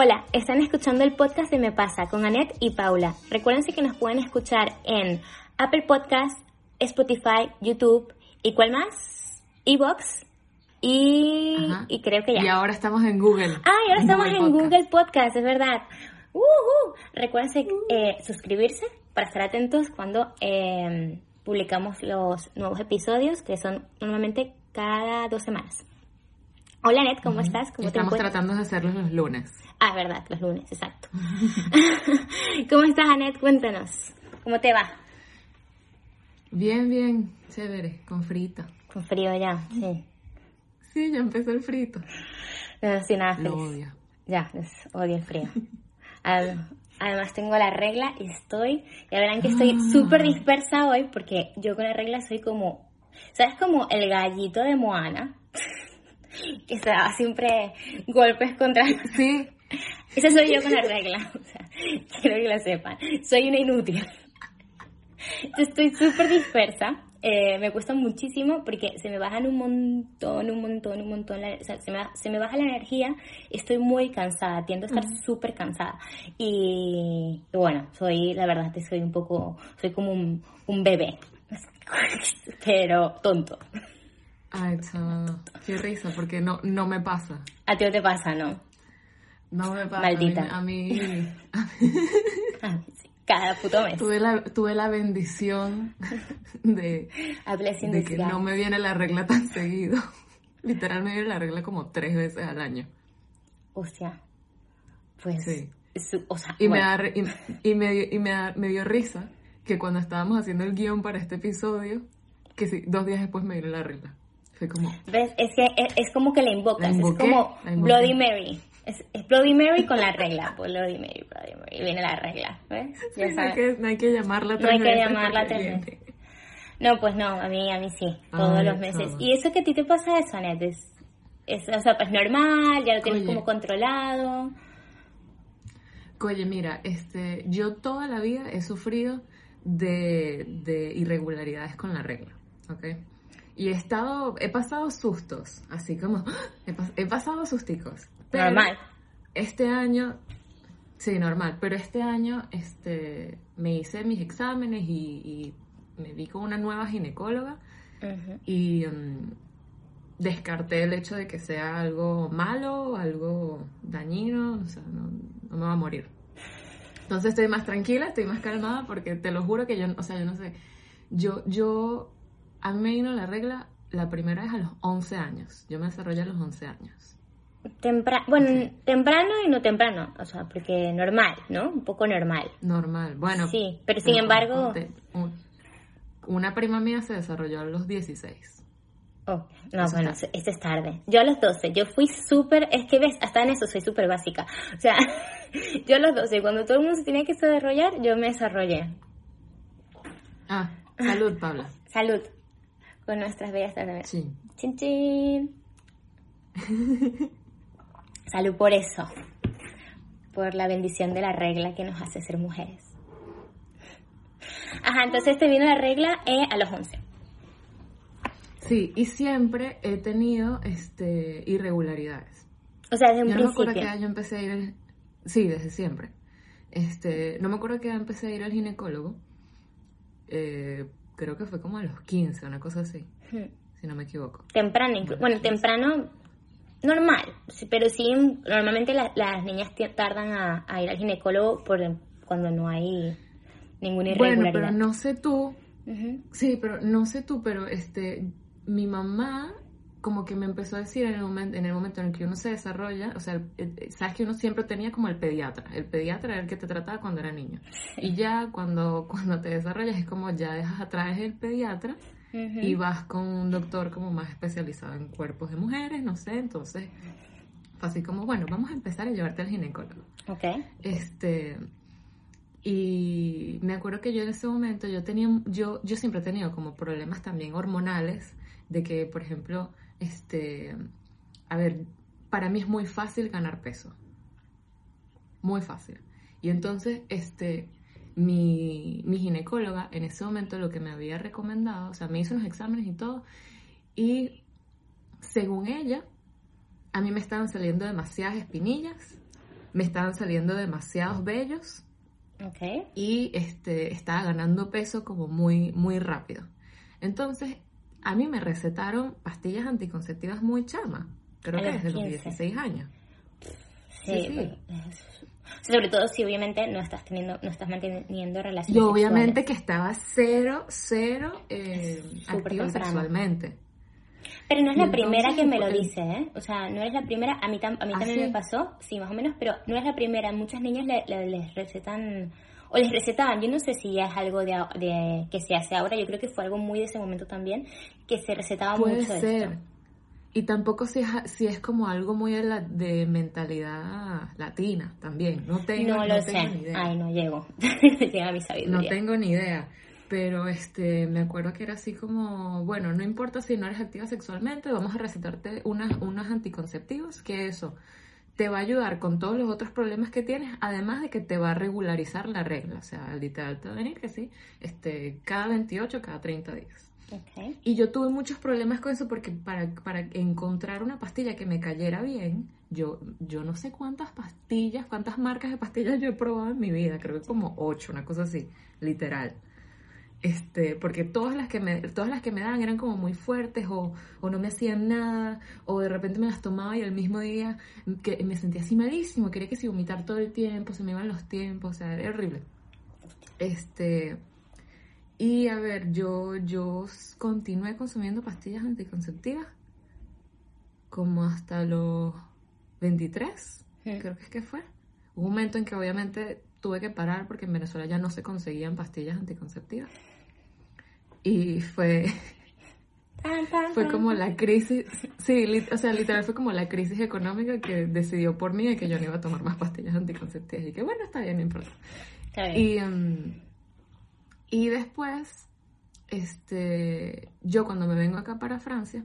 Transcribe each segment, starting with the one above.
Hola, están escuchando el podcast de Me Pasa con Annette y Paula. Recuérdense que nos pueden escuchar en Apple Podcast, Spotify, YouTube y ¿cuál más? Evox y, y creo que ya. Y ahora estamos en Google. Ah, y ahora estamos Google en Podcast. Google Podcast, es verdad. Recuérdense eh, suscribirse para estar atentos cuando eh, publicamos los nuevos episodios, que son normalmente cada dos semanas. Hola, Annette, ¿cómo estás? ¿Cómo te Estamos tratando de hacerlos los lunes. Ah, es verdad, los lunes, exacto. ¿Cómo estás, Annette? Cuéntanos. ¿Cómo te va? Bien, bien, chévere, con frito. Con frío ya, sí. Sí, ya empezó el frito. No estoy nada feliz. Lo odio. Ya, es- odio el frío. Ad- Además tengo la regla y estoy, ya verán que estoy Ah. súper dispersa hoy porque yo con la regla soy como, ¿sabes? Como el gallito de Moana, que se da siempre golpes contra... Sí, Esa soy yo con la regla, o sea, quiero que lo sepan. Soy una inútil. Estoy súper dispersa. eh, me cuesta muchísimo porque se me bajan un montón, un montón, un montón. la- o sea, se, me, se me baja la energía. Estoy muy cansada, tiendo a estar súper cansada. Y, y bueno, soy, la verdad, que soy un poco, soy como un, un bebé. Pero tonto. Ay, chaval, qué risa, porque no, no me pasa. A ti no te pasa, ¿no? No me pasa. Maldita. A mí, a mí- Cada puto mes. tuve, la, tuve la bendición de, de que no me viene la regla tan seguido. Literal me viene la regla como tres veces al año. Hostia. Pues. Sí. su- o sea, Y, me, da y, y me, dio- y me, da- me dio risa que cuando estábamos haciendo el guion para este episodio, que sí, dos días después me vino la regla. Fue como, ¿ves? Es que es, es como que la invocas. La invoqué, es como. Bloody Mary. Es, es Bloody Mary con la regla. Bloody Mary, Bloody Mary. Y viene la regla. ¿Ves? Ya sí, no, hay sabes. que, no hay que llamarla No hay que llamarla tres. No, pues no, a mí, a mí sí. Todos Ay, los meses. chama. ¿Y eso que a ti te pasa eso, Annette? Es, es, o sea, pues normal, ya lo tienes Oye. como controlado. Oye, mira, este, yo toda la vida he sufrido de, de irregularidades con la regla, ¿ok? Y he estado, he pasado sustos, así como, he, pas- he pasado susticos. Pero Normal. Este año, sí, normal, pero este año, este, me hice mis exámenes y, y me vi con una nueva ginecóloga Ujú. y mm, descarté el hecho de que sea algo malo, algo dañino, o sea, no, no me va a morir. Entonces estoy más tranquila, estoy más calmada porque te lo juro que yo, o sea, yo no sé, yo, yo, a mí me vino la regla la primera vez a los 11 años, yo me desarrollé a los 11 años. Tempra- bueno, temprano y no temprano. O sea, porque normal, ¿no? Un poco normal. Normal, bueno. Sí, pero sin embargo- un- una prima mía se desarrolló a los 16. Oh, no, Eso bueno, este es tarde. Yo a los 12, yo fui súper, es que ves, hasta en eso soy súper básica. O sea, yo a los 12, cuando todo el mundo se tenía que desarrollar, yo me desarrollé. Ah, salud, Paula. Salud. Con nuestras bellas tardes. Sí. Chin, chin. Salud por eso. Por la bendición de la regla que nos hace ser mujeres. Ajá, entonces te vino la regla eh, a los 11. Sí, y siempre he tenido este, irregularidades. O sea, desde un Yo no me acuerdo qué año empecé a ir al... Sí, desde siempre. Este, no me acuerdo que empecé a ir al ginecólogo. Eh, creo que fue como a los 15, una cosa así, si no me equivoco. Temprano, bueno, temprano, normal, pero sí, normalmente la- las niñas tardan a, a ir al ginecólogo por cuando no hay ninguna Bueno, irregularidad. pero no sé tú, Ujú. sí, pero no sé tú, pero este, mi mamá como que me empezó a decir en el momento en el, momento en el que uno se desarrolla, o sea, el- el- sabes que uno siempre tenía como el pediatra, el pediatra era el que te trataba cuando era niño. Y ya cuando, cuando te desarrollas es como ya dejas atrás el pediatra Y vas con un doctor como más especializado en cuerpos de mujeres, no sé, entonces Fue así como, bueno, vamos a empezar a llevarte al ginecólogo. Ok. Este, y me acuerdo que yo en ese momento, yo tenía, yo, yo siempre he tenido como problemas también hormonales, de que, por ejemplo, este, a ver, para mí es muy fácil ganar peso. Muy fácil. Y entonces, este, mi, mi ginecóloga en ese momento lo que me había recomendado, o sea, me hizo unos exámenes y todo, y según ella, a mí me estaban saliendo demasiadas espinillas, me estaban saliendo demasiados vellos Ok. y este, estaba ganando peso como muy, muy rápido. Entonces, a mí me recetaron pastillas anticonceptivas muy chama, creo A que desde los 15. 16 años. Sí, Sí, sí. Sobre todo si obviamente no estás teniendo, no estás manteniendo relaciones Y obviamente sexuales. que estaba cero, cero eh, Súper activa temprano. sexualmente. Pero no es la primera que me lo dice, ¿eh? O sea, no es la primera, a mí, tam- a mí ¿Ah, también sí? me pasó, sí, más o menos, pero no es la primera. Muchas niñas le- le- les recetan, o les recetaban, yo no sé si ya es algo de, de- que se hace ahora, yo creo que fue algo muy de ese momento también, que se recetaba Puede mucho ser. esto. Y tampoco si es, si es como algo muy de, la- de mentalidad latina también. No tengo, No lo tengo sé, ni idea. ay, no llego, no llega mi No tengo ni idea. Pero este, me acuerdo que era así como, bueno, no importa si no eres activa sexualmente, vamos a recetarte unas, unas anticonceptivos, que eso te va a ayudar con todos los otros problemas que tienes, además de que te va a regularizar la regla. O sea, literal te va a venir que sí, este, cada 28, cada 30 días. Ok. Y yo tuve muchos problemas con eso porque para, para encontrar una pastilla que me cayera bien, yo, yo no sé cuántas pastillas, cuántas marcas de pastillas yo he probado en mi vida, creo que como ocho, una cosa así, literal. Este, porque todas las que me, todas las que me daban eran como muy fuertes o, o no me hacían nada, o de repente me las tomaba y el mismo día que me sentía así malísimo, quería que si vomitar todo el tiempo, se me iban los tiempos, o sea, era horrible. Este, y a ver, yo, yo continué consumiendo pastillas anticonceptivas como hasta los 23, Hmm. creo que es que fue. Hubo un momento en que obviamente tuve que parar porque en Venezuela ya no se conseguían pastillas anticonceptivas. Y fue, fue como la crisis, sí, o sea, literal fue como la crisis económica que decidió por mí de que yo no iba a tomar más pastillas anticonceptivas. Y que bueno, está bien, no importa. Está bien. Y, em, y después, este, yo cuando me vengo acá para Francia,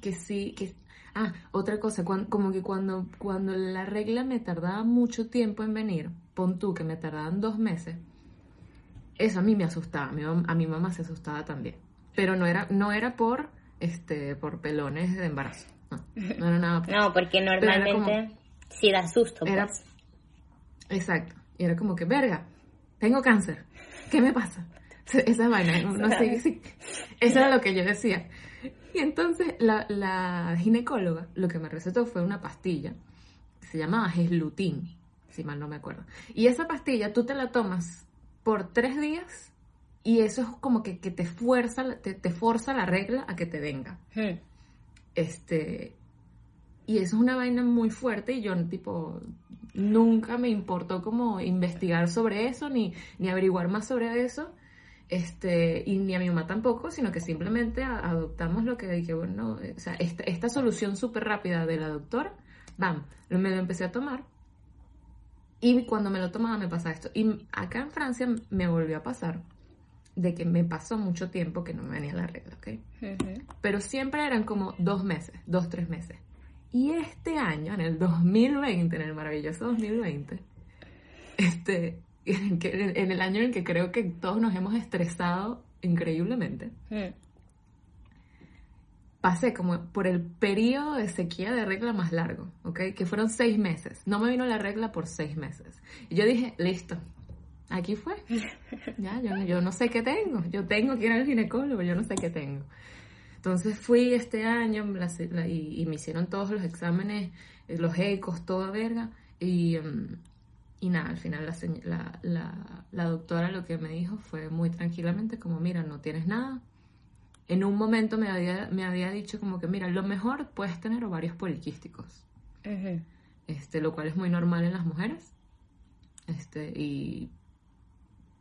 que sí, que... Ah, otra cosa, cuan- como que cuando, cuando la regla me tardaba mucho tiempo en venir, pon tú que me tardaban dos meses, eso a mí me asustaba, a mi, a mi mamá se asustaba también. Pero no era, no era por, este, por pelones de embarazo, no, no era nada por No, porque normalmente sí da susto, era- pues. Exacto. Y era como que, verga, tengo cáncer. ¿Qué me pasa? Esa vaina, no sé si... Eso era lo que yo decía. Y entonces la, la ginecóloga lo que me recetó fue una pastilla que se llamaba Geslutin, si mal no me acuerdo. Y esa pastilla tú te la tomas por tres días y eso es como que, que te fuerza, la- te, te forza la regla a que te venga. Hmm. Este, y eso es una vaina muy fuerte y yo, tipo, nunca me importó como investigar sobre eso ni, ni averiguar más sobre eso. Este, y ni a mi mamá tampoco, sino que simplemente adoptamos lo que dije, bueno, eh, o sea, esta, esta solución súper rápida de la doctora, bam, me lo empecé a tomar. Y cuando me lo tomaba me pasaba esto. Y acá en Francia me volvió a pasar de que me pasó mucho tiempo que no me venía la regla, ¿ok? Ujú. pero siempre eran como dos meses, dos, tres meses. Y este año, en el 2020, en el maravilloso 2020, este, que- en el año en el que creo que todos nos hemos estresado increíblemente, Hmm. pasé como por el periodo de sequía de regla más largo, ¿ok? Que fueron seis meses. No me vino la regla por seis meses. Y yo dije, listo, aquí fue. Ya, yo, yo no sé qué tengo. Yo tengo que ir al ginecólogo, yo no sé qué tengo. Entonces fui este año la- la- y, y me hicieron todos los exámenes, eh, los ecos, toda verga. Y, em, y nada, al final la, la, la- la doctora lo que me dijo fue muy tranquilamente como, mira, no tienes nada. En un momento me había, me había dicho como que, mira, lo mejor puedes tener ovarios poliquísticos, este, lo cual es muy normal en las mujeres. Este, y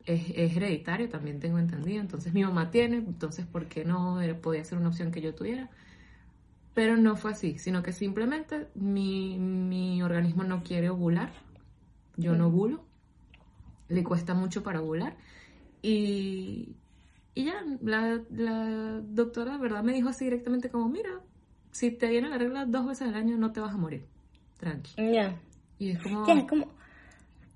es, es hereditario, también tengo entendido. Entonces mi mamá tiene, entonces ¿por qué no Era- podía ser una opción que yo tuviera? Pero no fue así, sino que simplemente mi, mi organismo no quiere ovular. Yo no ovulo. Le cuesta mucho para ovular. Y, y ya, la, la doctora, ¿verdad? Me dijo así directamente como, mira, si te viene la regla dos veces al año no te vas a morir. Tranqui. Ya. Y es como... Ya, es como...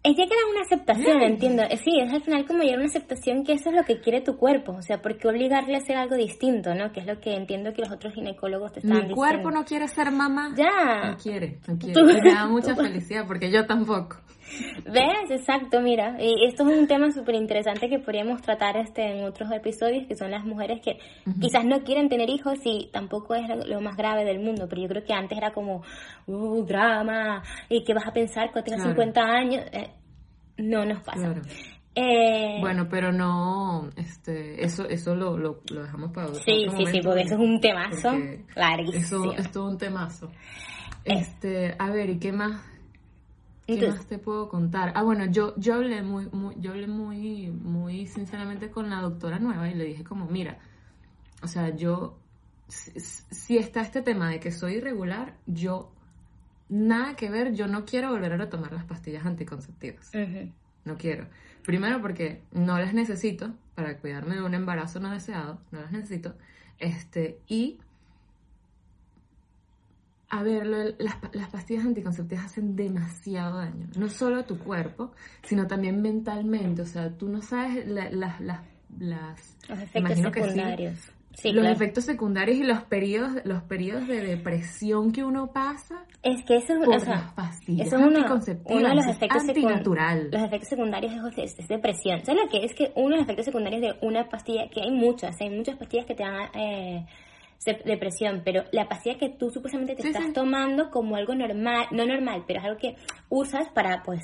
Es ya que era una aceptación, entiendo. Eh, Sí, es al final como ya una aceptación que eso es lo que quiere tu cuerpo. O sea, ¿por qué obligarle a hacer algo distinto, no? Que es lo que entiendo que los otros ginecólogos te están Mi cuerpo no quiere ser mamá. Ya. No quiere, no quiere. Me da mucha felicidad porque yo tampoco. ¿Ves? Exacto, mira. Y esto es un tema súper interesante que podríamos tratar este en otros episodios, que son las mujeres que quizás no quieren tener hijos y tampoco es lo, más grave del mundo, pero yo creo que antes era como, uh, drama, y qué vas a pensar cuando tengas Claro. 50 años. Eh, no nos pasa. Claro. Eh, Bueno, pero no, este, eso, eso lo, lo, lo dejamos para otro sí, sí, sí, porque eso es un temazo larguísimo. Eso es todo un temazo. Este, a ver, ¿y qué más? ¿Qué Entonces- más te puedo contar? Ah, bueno, yo, yo hablé muy, muy, yo hablé muy, muy sinceramente con la doctora nueva y le dije como, mira, o sea, yo, si, si está este tema de que soy irregular, yo, nada que ver, yo no quiero volver a tomar las pastillas anticonceptivas. No quiero. Primero porque no las necesito para cuidarme de un embarazo no deseado, no las necesito. Este, y a ver, lo las, las pastillas anticonceptivas hacen demasiado daño, no solo a tu cuerpo, sino también mentalmente. O sea, tú no sabes la- la- la- las... Los efectos que sí, secundarios. Sí, los claro. efectos secundarios y los periodos, los periodos de depresión que uno pasa Es que eso es, por o sea, las pastillas eso es uno, anticonceptivas. uno de los es efectos antinatural. Los efectos secundarios es, es depresión. ¿Sabes lo que es? Que uno de los efectos secundarios de una pastilla, que hay muchas, hay muchas pastillas que te dan eh, depresión, pero la pastilla que tú supuestamente te Sí, estás sí. tomando como algo normal, no normal, pero es algo que usas para, pues,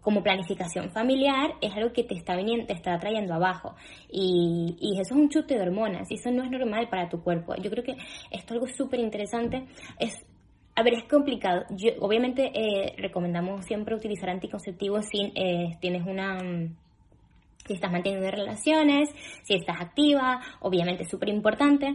como planificación familiar, es algo que te está viniendo, te está trayendo abajo. Y, y eso es un chute de hormonas, y eso no es normal para tu cuerpo. Yo creo que esto es algo súper interesante. Es a ver, es complicado. Yo, obviamente eh, recomendamos siempre utilizar anticonceptivos si eh, tienes una... mm, Si estás manteniendo relaciones, si estás activa, obviamente es súper importante,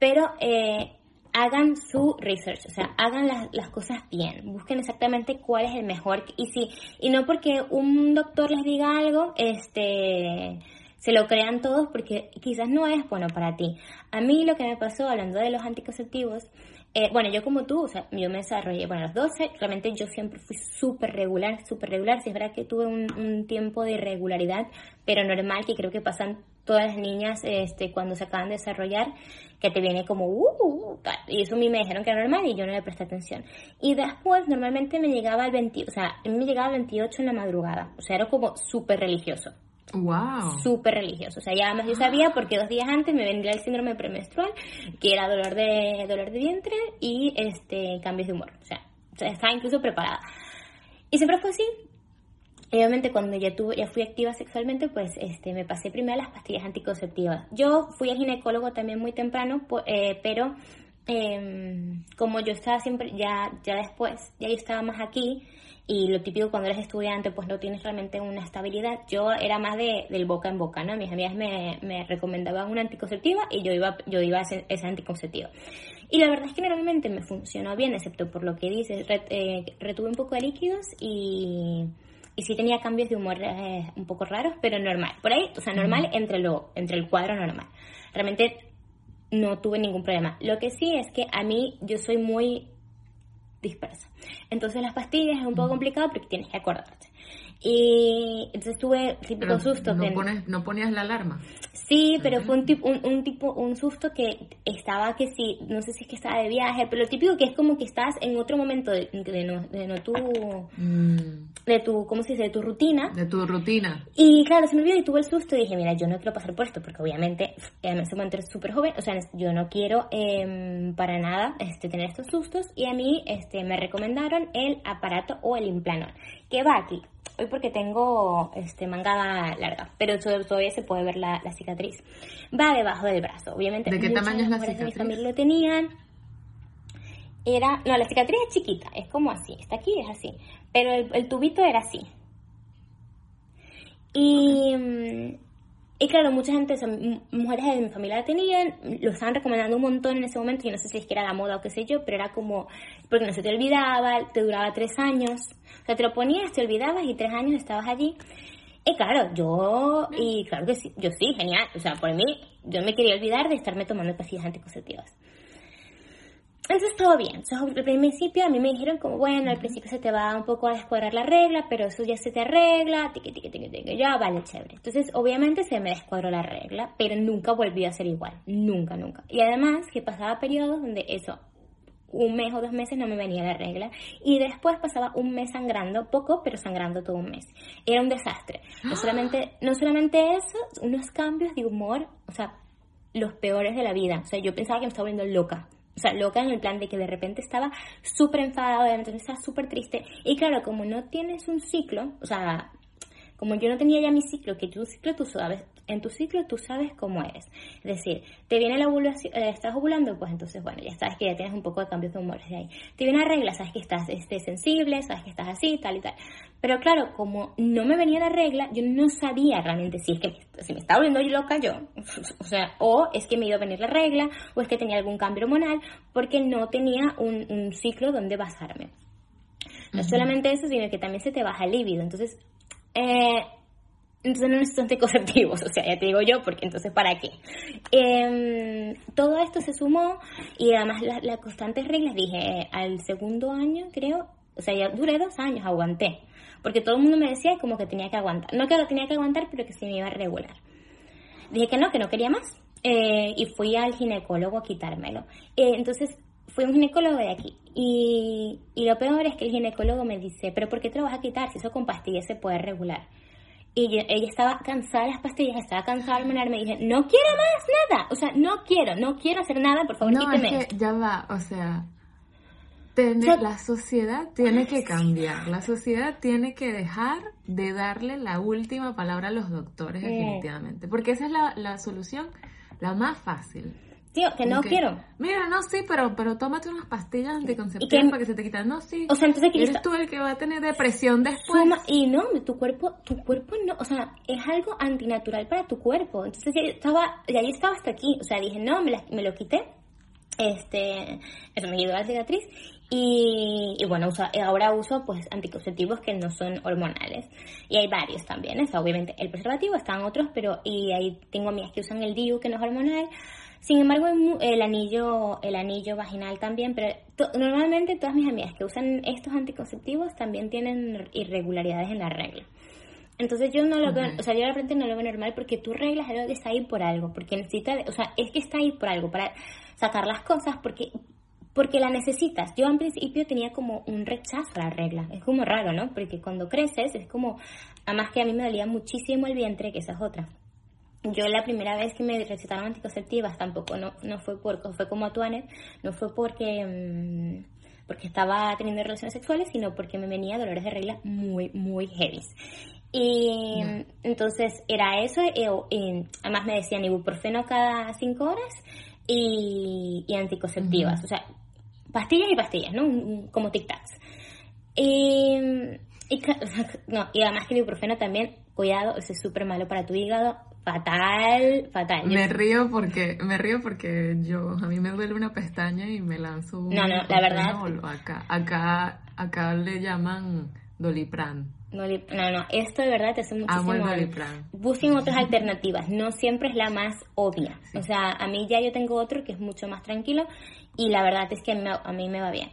pero eh, hagan su research, o sea, hagan las, cosas bien, busquen exactamente cuál es el mejor y si y no porque un doctor les diga algo, este se lo crean todos porque quizás no es bueno para ti. A mí lo que me pasó hablando de los anticonceptivos, eh, bueno, yo como tú, o sea, yo me desarrollé, bueno, a los 12, realmente yo siempre fui súper regular, súper regular, sí es verdad que tuve un, un tiempo de irregularidad, pero normal, que creo que pasan todas las niñas este, cuando se acaban de desarrollar, que te viene como, uh, uh, tal. y eso a mí me dijeron que era normal y yo no le presté atención. Y después, normalmente me llegaba al 20, o sea, me llegaba al 28 en la madrugada, o sea, era como súper religioso Wow. súper religioso. O sea, ya además yo sabía porque dos días antes me vendría el síndrome premenstrual, que era dolor de, dolor de vientre y este cambios de humor. O sea, estaba incluso preparada. Y siempre fue así. Y obviamente cuando ya tuve, ya fui activa sexualmente, pues este me pasé primero las pastillas anticonceptivas. Yo fui al ginecólogo también muy temprano, eh, pero em, como yo estaba siempre, ya, ya después, ya yo estaba más aquí, y lo típico cuando eres estudiante, pues no tienes realmente una estabilidad. Yo era más de, del boca en boca, ¿no? Mis amigas me, me recomendaban una anticonceptiva y yo iba, yo iba a ese, esa anticonceptiva. Y la verdad es que normalmente me funcionó bien, excepto por lo que dices, Ret- eh, retuve un poco de líquidos y, y sí tenía cambios de humor eh, un poco raros, pero normal. Por ahí, o sea, normal entre, lo, entre el cuadro normal. Realmente no tuve ningún problema. Lo que sí es que a mí yo soy muy dispersa. Entonces las pastillas es un poco complicado porque tienes que acordarte. Y entonces tuve típico Pero susto. no, que- pones, no ponías la alarma. Sí, pero fue un tipo, un, un tipo, un susto que estaba que sí, no sé si es que estaba de viaje, pero lo típico que es como que estás en otro momento de, de no, de no tu, Mm, de tu, ¿cómo se dice? De tu rutina. de tu rutina. Y claro, se me olvidó y tuve el susto y dije, mira, yo no quiero pasar por esto, porque obviamente en ese momento eres súper joven, o sea, yo no quiero em, para nada este, tener estos sustos y a mí este, me recomendaron el aparato o el implanol, que va aquí. Hoy porque tengo este, mangada larga, pero to- todavía se puede ver la, la cicatriz. Va debajo del brazo, obviamente. ¿De qué tamaño es la de mi cicatriz? familia lo tenían. Era, no, la cicatriz es chiquita, es como así, está aquí, es así, pero el, el tubito era así. Y, mm, y claro, mucha gente, mujeres de mi familia la tenían, lo estaban recomendando un montón en ese momento, y no sé si es que era la moda o qué sé yo, pero era como, porque no se te olvidaba, te duraba tres años, o sea, te lo ponías, te olvidabas y tres años estabas allí. Y claro, yo, y claro que sí, yo sí, genial, o sea, por mí, yo me quería olvidar de estarme tomando pastillas anticonceptivas. Entonces todo bien. Entonces, al principio a mí me dijeron como, bueno, al principio se te va un poco a descuadrar la regla, pero eso ya se te arregla, tiqui, tiqui, tiqui, tiqui, ya, vale, chévere. Entonces, obviamente se me descuadró la regla, pero nunca volvió a ser igual. Nunca, nunca. Y además que pasaba periodos donde eso, un mes o dos meses no me venía la regla y después pasaba un mes sangrando, poco, pero sangrando todo un mes. Era un desastre. No solamente, no solamente eso, unos cambios de humor, o sea, los peores de la vida. O sea, yo pensaba que me estaba volviendo loca o sea, loca en el plan de que de repente estaba súper enfadada, entonces estaba súper triste. Y claro, como no tienes un ciclo, o sea, como yo no tenía ya mi ciclo, que tu ciclo tú sabes, en tu ciclo tú sabes cómo eres. Es decir, te viene la ovulación, eh, estás ovulando, pues entonces, bueno, ya sabes que ya tienes un poco de cambios de humor de ahí. Te viene la regla, sabes que estás este, sensible, sabes que estás así, tal y tal. Pero claro, como no me venía la regla, yo no sabía realmente si es que si me estaba volviendo loca yo, o sea, o es que me iba a venir la regla, o es que tenía algún cambio hormonal, porque no tenía un, un ciclo donde basarme. No solamente eso, sino que también se te baja el líbido. Entonces, eh, entonces no necesito anticonceptivos, o sea, ya te digo yo, porque entonces ¿para qué? Em, todo esto se sumó y además las la constantes reglas, dije, al segundo año creo, o sea, ya duré dos años, aguanté, porque todo el mundo me decía como que tenía que aguantar, no que lo tenía que aguantar, pero que se me iba a regular. Dije que no, que no quería más, eh, y fui al ginecólogo a quitármelo. Eh, entonces fui a un ginecólogo de aquí, y, y lo peor es que el ginecólogo me dice, pero ¿por qué te lo vas a quitar si eso con pastillas se puede regular? Y ella estaba cansada de las pastillas, estaba cansada de hormonar, me dije, no quiero más nada, o sea, no quiero, no quiero hacer nada, por favor, no, quíteme. Es que ya va, o sea, la sociedad tiene que cambiar, la sociedad tiene que dejar de darle la última palabra a los doctores, definitivamente, porque esa es la, la solución, la más fácil. Tío, que no quiero. Mira, no, sí, pero, pero tómate unas pastillas anticonceptivas para que se te quiten. No, sí. O sea, entonces Eres tú el que va a tener depresión después. y no, tu cuerpo, tu cuerpo no, o sea, es algo antinatural para tu cuerpo. Entonces ya estaba, ya yo estaba hasta aquí. O sea, dije, no, me, me lo quité. Este, eso me ayudó a la cicatriz. Y, y, bueno, ahora uso pues anticonceptivos que no son hormonales. Y hay varios también, ¿eh? obviamente el preservativo, están otros, pero y ahí tengo amigas que usan el DIU que no es hormonal. Sin embargo, el anillo, el anillo vaginal también, pero normalmente todas mis amigas que usan estos anticonceptivos también tienen irregularidades en la regla. Entonces yo no lo veo, o sea, yo de repente no lo veo normal porque tu regla es algo que está ahí por algo, porque necesita, o sea, es que está ahí por algo, para sacar las cosas, porque porque la necesitas. Yo al principio tenía como un rechazo a la regla. Es como raro, ¿no? Porque cuando creces es como, además que a mí me dolía muchísimo el vientre, que esa es otra yo la primera vez que me recetaron anticonceptivas tampoco no, no fue por fue como a no fue porque mm, porque estaba teniendo relaciones sexuales sino porque me venía dolores de regla muy muy heavy y entonces era eso y, además me decían ibuprofeno cada cinco horas y, anticonceptivas o sea pastillas y pastillas no como tic tacs. Y, y, no, y además que el ibuprofeno también cuidado eso es súper malo para tu hígado fatal, fatal. Me río porque me río porque yo a mí me duele una pestaña y me lanzo un No, no, la verdad. Acá acá acá le llaman Dolipran. No, no, esto de verdad te hace muchísimo Amo el Dolipran. Busquen otras alternativas, no siempre es la más obvia. O sea, a mí ya yo tengo otro que es mucho más tranquilo y la verdad es que a mí me va bien.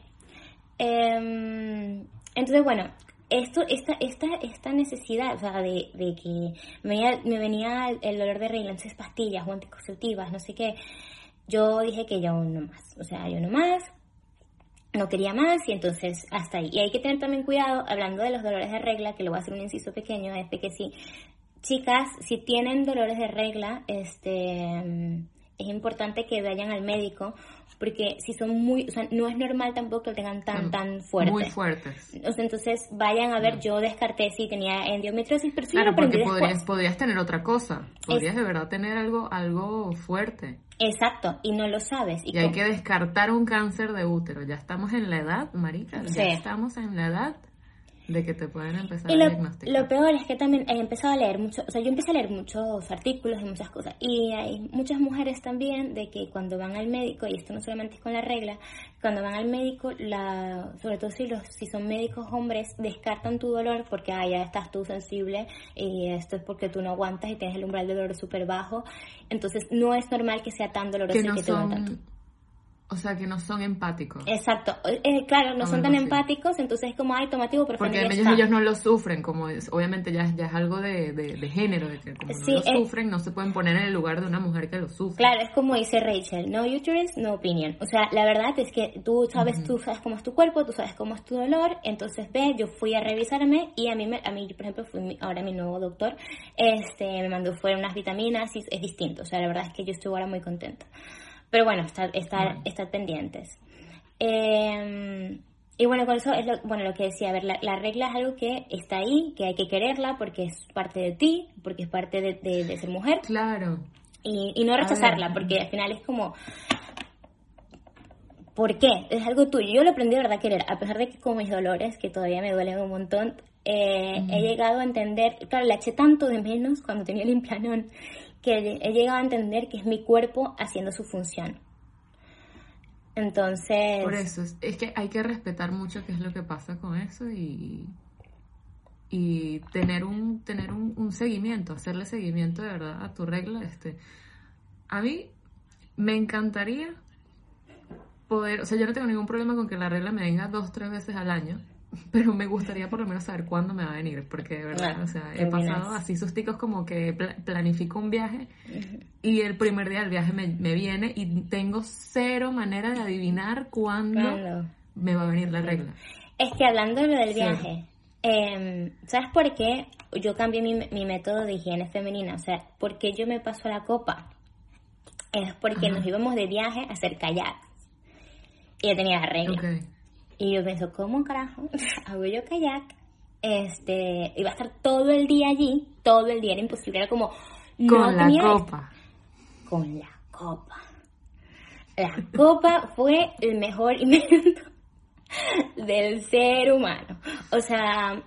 Em, entonces, bueno, esto, esta, esta, esta necesidad, o sea, de, de que me, me, venía el dolor de regla, entonces pastillas o anticonceptivas, no sé qué, yo dije que yo no más, o sea, yo no más, no quería más y entonces hasta ahí. Y hay que tener también cuidado, hablando de los dolores de regla, que lo voy a hacer un inciso pequeño, es de que si, chicas, si tienen dolores de regla, este, es importante que vayan al médico porque si son muy, o sea, no es normal tampoco que lo tengan tan, tan fuertes. Muy fuertes. O sea, entonces vayan a ver, yo descarté si tenía endometriosis, pero sí Claro, porque podrías, podrías tener otra cosa, podrías de verdad tener algo, algo fuerte. Exacto, y no lo sabes. Y, hay que descartar un cáncer de útero, ya estamos en la edad, marica, ya estamos en la edad de que te pueden empezar Y a diagnosticar. lo peor es que también he empezado a leer mucho, o sea, yo empecé a leer muchos artículos y muchas cosas. Y hay muchas mujeres también de que cuando van al médico, y esto no solamente es con la regla, cuando van al médico, la, sobre todo si los, si son médicos hombres, descartan tu dolor porque ah, ya estás tú sensible y esto es porque tú no aguantas y tienes el umbral de dolor súper bajo. Entonces no es normal que sea tan doloroso que y no que te tanto. O sea, que no son empáticos. Exacto, Eh, claro, no son tan empáticos, entonces es como, ay, tomativo, pero Porque ellos, está. ellos no lo sufren, como es, obviamente ya, es- ya es algo de, de, de género, de que como Sí, no lo sufren, no se pueden poner en el lugar de una mujer que lo sufre. Claro, es como dice Rachel, no uterus, no opinion. O sea, la verdad es que tú sabes, tú sabes cómo es tu cuerpo, tú sabes cómo es tu dolor, entonces ve, yo fui a revisarme y a mí, me- a mí por ejemplo, fui mi- ahora mi nuevo doctor, este, me mandó fuera unas vitaminas y es distinto. O sea, la verdad es que yo estoy ahora muy contenta. Pero bueno, estar, estar, Bueno. estar pendientes. Eh, y bueno, con eso es lo, bueno, lo que decía, a ver, la, la regla es algo que está ahí, que hay que quererla porque es parte de ti, porque es parte de, de- de ser mujer Claro. y, y no rechazarla, porque al final es como, ¿por qué? Es algo tuyo. Yo lo aprendí de verdad a querer, a pesar de que con mis dolores, que todavía me duelen un montón, eh, he llegado a entender, claro, le eché tanto de menos cuando tenía el implanon, que he llegado a entender que es mi cuerpo haciendo su función. Entonces, Por eso, es, es que hay que respetar mucho qué es lo que pasa con eso y, y tener un tener un, un seguimiento, hacerle seguimiento de verdad a tu regla. Este, a mí me encantaría poder, o sea, yo no tengo ningún problema con que la regla me venga dos, tres veces al año, pero me gustaría por lo menos saber cuándo me va a venir, porque de verdad, Claro, o sea, he pasado así susticos como que pla- planifico un viaje y el primer día del viaje me, me viene y tengo cero manera de adivinar cuándo me va a venir la regla. Es que hablando de lo del Sí. viaje, em, ¿sabes por qué yo cambié mi, mi método de higiene femenina? O sea, ¿por qué yo me paso la copa? Es porque Ajá. nos íbamos de viaje a hacer kayak. Y yo tenía la regla. Y yo pienso, ¿cómo carajo hago yo kayak? Este, iba a estar todo el día allí, todo el día, era imposible, era como... no Con la copa. Con la copa. La copa fue el mejor invento del ser humano. O sea,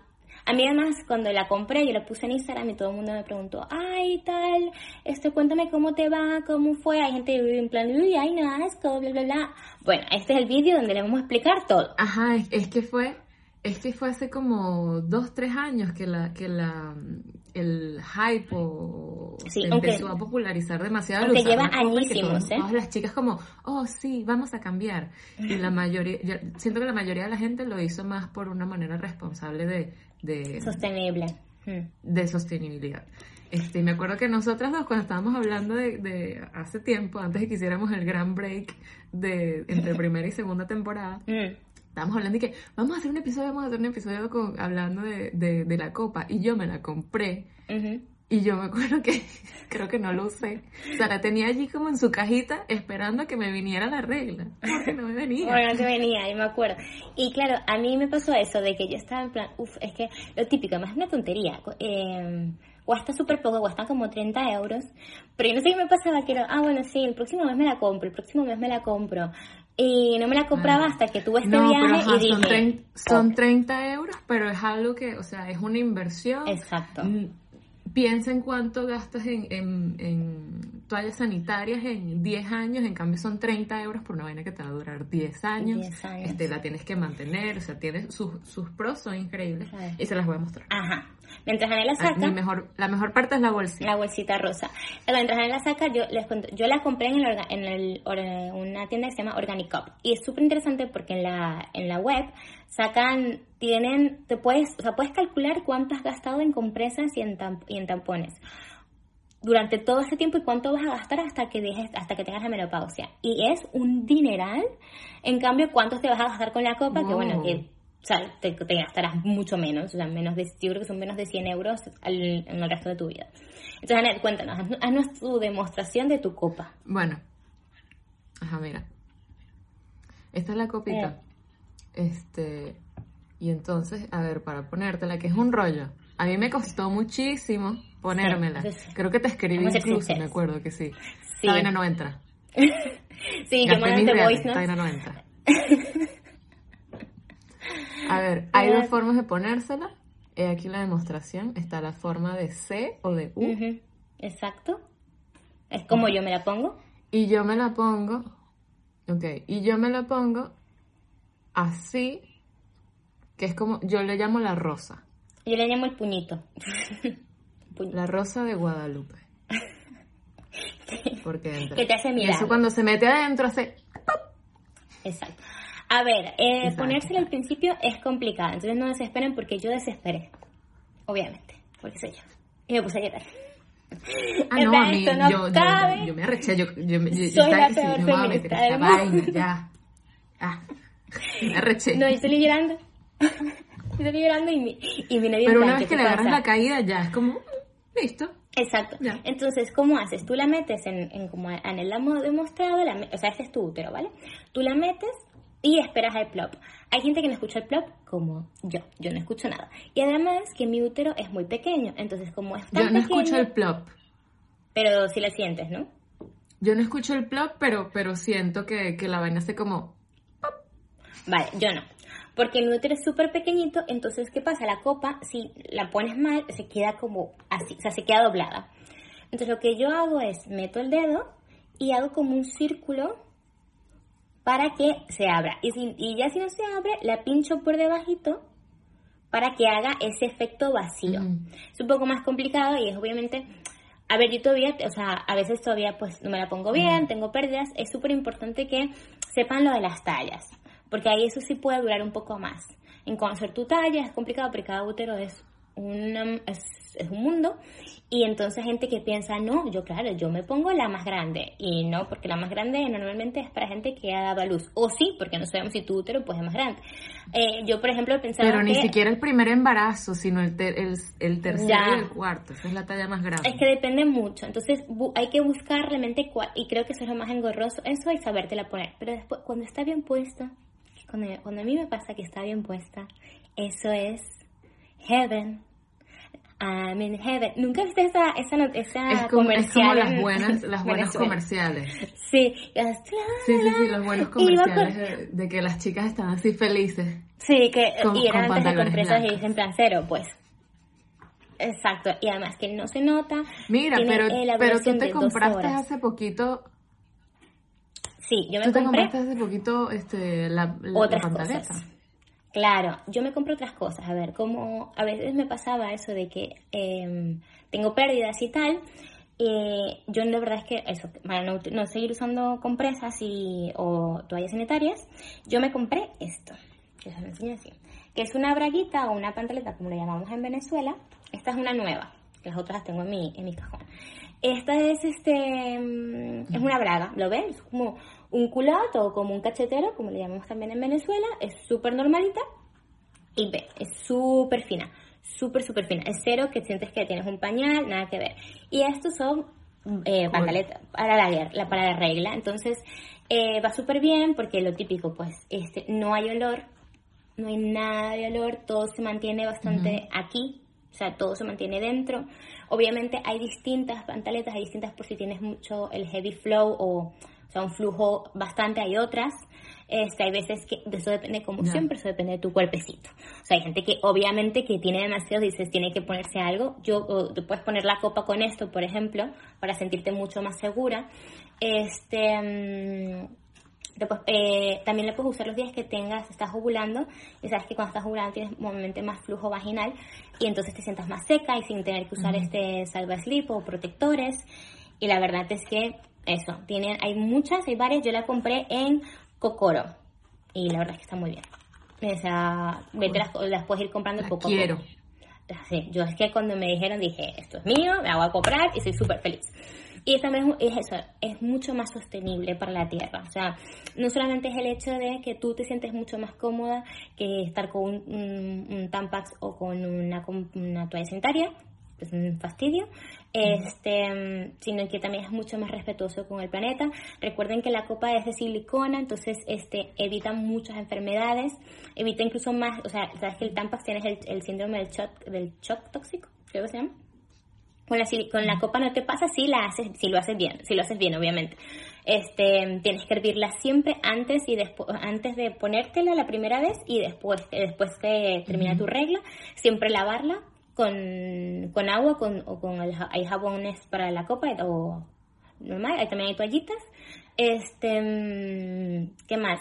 a mí además cuando la compré, yo la puse en Instagram y todo el mundo me preguntó, ay, tal, este, cuéntame cómo te va, cómo fue. Hay gente en plan, uy, ay, no, asco, bla, bla, bla. Bueno, este es el vídeo donde le vamos a explicar todo. Ajá, es, es que fue, es que fue hace como dos, tres años que la, que la, el hype o Sí, se aunque- empezó a popularizar demasiado. usar lleva que añísimos, ¿eh? Todas las chicas como, oh sí, vamos a cambiar. Y la mayoría, yo siento que la mayoría de la gente lo hizo más por una manera responsable de, de, Sostenible. Mm. de sostenibilidad. Este, me acuerdo que nosotras dos, cuando estábamos hablando de, de hace tiempo, antes de que hiciéramos el gran break de entre primera y segunda temporada, Mm. estábamos hablando de que vamos a hacer un episodio, vamos a hacer un episodio con, hablando de, de, de la copa. Y yo me la compré. Ujú. Y yo me acuerdo que creo que no lo usé. O sea, la tenía allí como en su cajita esperando a que me viniera la regla. Porque no me venía. Bueno, no te venía, yo me acuerdo. Y claro, a mí me pasó eso de que yo estaba en plan, uff, es que lo típico, es una tontería. Eh, cuesta súper poco, cuesta como 30 euros. Pero yo no sé qué me pasaba, que era, ah, bueno, sí, el próximo mes me la compro, el próximo mes me la compro. Y no me la compraba Ah. hasta que tuve este no, pero viaje ajá, y dije... son, son "Ok". 30 euros, pero es algo que, o sea, es una inversión. Exacto. Piensa en cuánto gastas en, en, en toallas sanitarias en 10 años, en cambio son 30 euros por una vaina que te va a durar 10 años. 10 años. Este, la tienes que mantener, o sea, tiene sus, sus pros, son increíbles. Y se las voy a mostrar. Ajá. Mientras Ana la Ah, saca... mi mejor, la mejor parte es la bolsita. La bolsita rosa. Mientras Ana la saca, yo les cuento, yo la compré en, el orga- en el or- una tienda que se llama Organic Cup. Y es súper interesante porque en la, en la web sacan, tienen, te puedes, o sea, puedes calcular cuánto has gastado en compresas y en, y en tampones durante todo ese tiempo y cuánto vas a gastar hasta que dejes, hasta que tengas la menopausia. Y es un dineral. En cambio, ¿cuántos te vas a gastar con la copa? Que bueno, que o sea, te, te gastarás mucho menos, o sea, menos de, yo creo que son menos de 100 euros al- en el resto de tu vida. Entonces, Anet, cuéntanos, haz- haznos tu demostración de tu copa. Bueno. Ajá, mira. Esta es la copita. Este. Y entonces, a ver, para ponértela, que es un rollo. A mí me costó muchísimo ponérmela. Sí, sí. Creo que te escribí incluso, me acuerdo que sí. Sí. Esta vaina no entra. Sí, yo Gasté mandándote reales, voice notes. vaina no entra. A ver, hay dos formas de ponérsela. He aquí la demostración. Está la forma de C o de U. Exacto. Es como yo me la pongo. Y yo me la pongo. Ok. Y yo me la pongo así. Que es como. Yo le llamo la rosa. Yo le llamo el puñito. La rosa de Guadalupe. Porque entra. Que te hace mirar. eso cuando se mete adentro hace. Exacto. A ver, eh, Exacto. ponérsela al principio es complicado, entonces no desesperen porque yo desesperé. Obviamente, porque soy yo. Y me puse a llorar. Ah, no, a mí, no yo, yo, cabe. yo me arreché, yo, yo, me- yo, yo Soy la peor feminista del mundo. vaina, ya. Ah, me arreché. No, yo salí llorando. yo salí llorando y mi, y mi novio Pero una ¿qué vez que le agarras la caída, ya es como, listo. Exacto. Ya. Entonces, ¿cómo haces? Tú la metes en, en como en el lamo demostrado, la o sea, ese es tu útero, ¿vale? Tú la metes y esperas el plop. Hay gente que no escucha el plop como yo. Yo no escucho nada. Y además que mi útero es muy pequeño. Entonces, como es tan Yo no pequeño, escucho el plop. pero sí la sientes, ¿no? Yo no escucho el plop, pero, pero siento que, que la vaina hace como... Vale, yo no. Porque mi útero es súper pequeñito, entonces, ¿qué pasa? La copa, si la pones mal, se queda como así, o sea, se queda doblada. Entonces, lo que yo hago es, meto el dedo y hago como un círculo para que se abra. Y, si- y ya si no se abre, la pincho por debajito para que haga ese efecto vacío. Mm. Es un poco más complicado y es obviamente... A ver, yo todavía, o sea, a veces todavía pues no me la pongo bien, tengo pérdidas. Es súper importante que sepan lo de las tallas, porque ahí eso sí puede durar un poco más. En conocer tu talla es complicado porque cada útero es, una, es, es un mundo y entonces gente que piensa, no, yo claro, yo me pongo la más grande y no, porque la más grande normalmente es para gente que ha dado a luz. O sí, porque no sabemos si tu útero pues es más grande. Eh, yo, por ejemplo, pensaba Pero ni que... siquiera el primer embarazo, sino el, ter- el, el tercero Ya. y el cuarto. Esa es la talla más grande. Es que depende mucho, entonces bu- hay que buscar realmente cuál, y creo que eso es lo más engorroso, eso es sabértela poner, pero después cuando está bien puesta, cuando, cuando a mí me pasa que está bien puesta, eso es heaven. I'm in heaven. ¿Nunca viste esa, esa, esa es como, es como comercial las en buenas, las buenas comerciales. Sí, Sí, sí, sí, los buenos comerciales con- de, de que las chicas están así felices. Sí, que Con- y eran antes de compresas y dicen plan cero, pues. Exacto, y además que no se nota. Mira, pero, pero tú te compraste hace poquito, Sí, yo me tú te compré compraste hace poquito este, la, la, la otras pantaleta. cosas. Claro, yo me compro otras cosas. A ver, como a veces me pasaba eso de que eh, tengo pérdidas y tal. eh, yo la verdad es que eso, para no, no seguir usando compresas y, o toallas sanitarias, yo me compré esto, que os lo enseño así, que es una braguita o una pantaleta, como le llamamos en Venezuela. Esta es una nueva, las otras las tengo en mi, en mi cajón. Esta es este mm, es una braga, ¿lo ven? Es como un culot o como un cachetero, como le llamamos también en Venezuela, es súper normalita y ve, es súper fina, súper, súper fina. Es cero que sientes que tienes un pañal, nada que ver. Y estos son eh, pantaletas para la, la- para la regla, entonces eh, va súper bien porque lo típico, pues, este, no hay olor, no hay nada de olor, todo se mantiene bastante aquí, o sea, todo se mantiene dentro. Obviamente hay distintas pantaletas, hay distintas por si tienes mucho el heavy flow o, o sea, un flujo bastante, hay otras. Este, hay veces que de eso depende, como Ya. siempre, eso depende de tu cuerpecito. O sea, hay gente que obviamente que tiene demasiado, dices, tiene que ponerse algo. Yo, o tú puedes poner la copa con esto, por ejemplo, para sentirte mucho más segura. Este, mm, Después, eh, también lo puedes usar los días que tengas, estás ovulando, y sabes que cuando estás ovulando tienes normalmente más flujo vaginal, y entonces te sientas más seca y sin tener que usar este salva slip o protectores. Y la verdad es que eso, tienen, hay muchas, hay varias, yo la compré en Cocoro, y la verdad es que está muy bien. O sea, vete las, las puedes ir comprando La poco quiero. a poco. Sí, yo es que cuando me dijeron dije, esto es mío, me la voy a comprar y soy súper feliz. Y también es eso, es mucho más sostenible para la tierra. O sea, no solamente es el hecho de que tú te sientes mucho más cómoda que estar con un, un- un Tampax o con una, una toalla sanitaria, es un fastidio, este, sino que también es mucho más respetuoso con el planeta. Recuerden que la copa es de silicona, entonces este, evita muchas enfermedades, evita incluso más, o sea, sabes que el Tampax tienes el, el síndrome del shock, del shock tóxico, creo que se llama Con la, con la copa no te pasa si la haces, si lo haces bien, si lo haces bien, obviamente. Este, tienes que hervirla siempre antes y después, antes de ponértela la primera vez y después, después que termina tu regla, siempre lavarla con, con agua con, o con el, hay jabones para la copa o normal, hay, también hay toallitas. Este, mm, ¿qué más?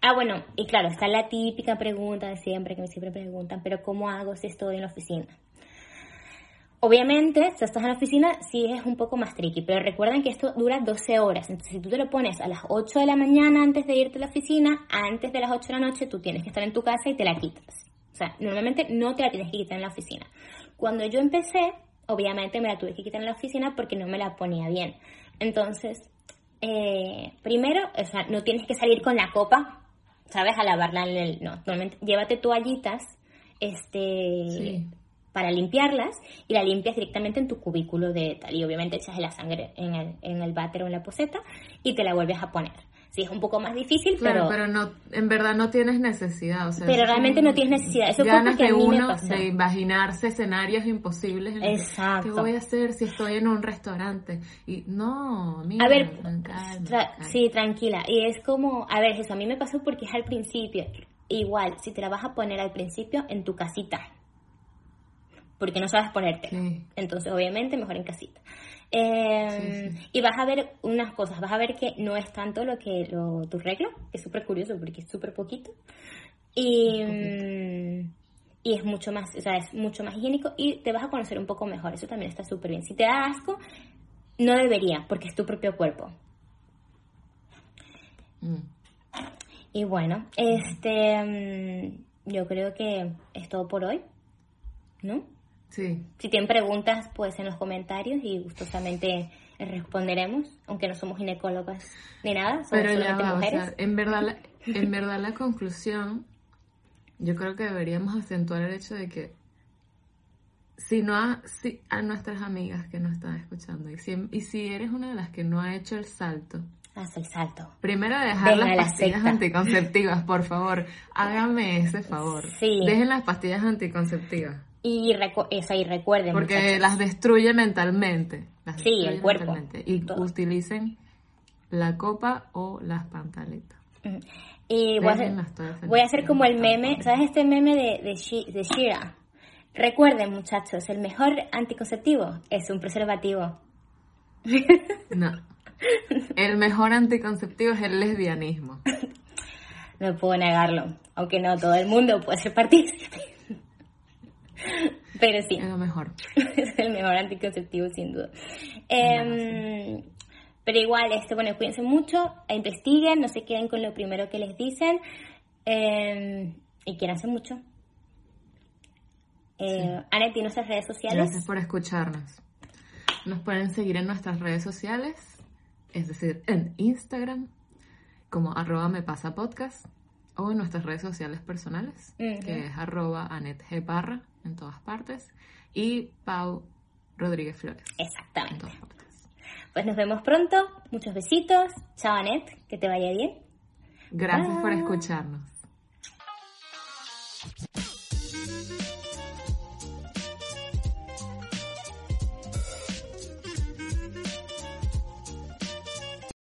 Ah, bueno, y claro, está la típica pregunta de siempre que me siempre preguntan, pero ¿cómo hago si estoy en la oficina? Obviamente, si estás en la oficina, sí es un poco más tricky, pero recuerden que esto dura 12 horas. Entonces, si tú te lo pones a las 8 de la mañana antes de irte a la oficina, antes de las 8 de la noche, tú tienes que estar en tu casa y te la quitas. O sea, normalmente no te la tienes que quitar en la oficina. Cuando yo empecé, obviamente me la tuve que quitar en la oficina porque no me la ponía bien. Entonces, eh, primero, o sea, no tienes que salir con la copa, ¿sabes? A lavarla en el... No, normalmente llévate toallitas, este para limpiarlas y la limpias directamente en tu cubículo de tal. Y obviamente echas la sangre en el, en el váter o en la poseta y te la vuelves a poner. Sí, es un poco más difícil, claro, pero... no, en verdad no tienes necesidad. O sea, pero realmente no tienes necesidad. Eso ganas de uno de imaginarse escenarios imposibles. Exacto. ¿Qué voy a hacer si estoy en un restaurante? Y no, mira, A ver, sí, tranquila. Y es como, a ver, eso a mí me pasó porque es al principio. Igual, si te la vas a poner al principio en tu casita, porque no sabes ponerte. Entonces, obviamente, mejor en casita. Em, y vas a ver unas cosas, vas a ver que no es tanto lo que lo, tu regla, que es súper curioso porque es súper poquito. Y, mm, y es mucho más, o sea, es mucho más higiénico y te vas a conocer un poco mejor. Eso también está súper bien. Si te da asco, no debería, porque es tu propio cuerpo. Mm. Y bueno, este, mm, yo creo que es todo por hoy, ¿no? Si tienen preguntas, pues en los comentarios y gustosamente responderemos, aunque no somos ginecólogas ni nada, somos Pero ya mujeres. en verdad, la, en verdad la conclusión, yo creo que deberíamos acentuar el hecho de que si no a, si, a nuestras amigas que nos están escuchando y si, y si eres una de las que no ha hecho el salto, Haz el salto. Primero dejar las pastillas anticonceptivas, por favor. Hágame ese favor. Sí. Dejen las pastillas anticonceptivas. Y, esa, y recuerden. Porque las destruye mentalmente. sí, el cuerpo. Y utilicen la copa o las pantaletas. Y voy a, hacer, voy a, hacer, como el meme, ¿sabes este meme de, de, de Shira? Recuerden, muchachos, el mejor anticonceptivo es un preservativo. No. El mejor anticonceptivo es el lesbianismo. No puedo negarlo, aunque no todo el mundo puede ser partícipe. Pero sí. Es lo mejor. es el mejor anticonceptivo, sin duda. Em, pero igual, este, bueno, cuídense mucho, investiguen, no se queden con lo primero que les dicen eh, y quieranse mucho. Eh, sí. nuestras redes sociales. Gracias por escucharnos. Nos pueden seguir en nuestras redes sociales, es decir, en Instagram, como arroba me pasa podcast o en nuestras redes sociales personales, que es arroba Anet G. Parra en todas partes y Pau Rodríguez Flores. Exactamente. En todas partes. Pues nos vemos pronto. Muchos besitos. Chao Anet, que te vaya bien. Gracias por escucharnos.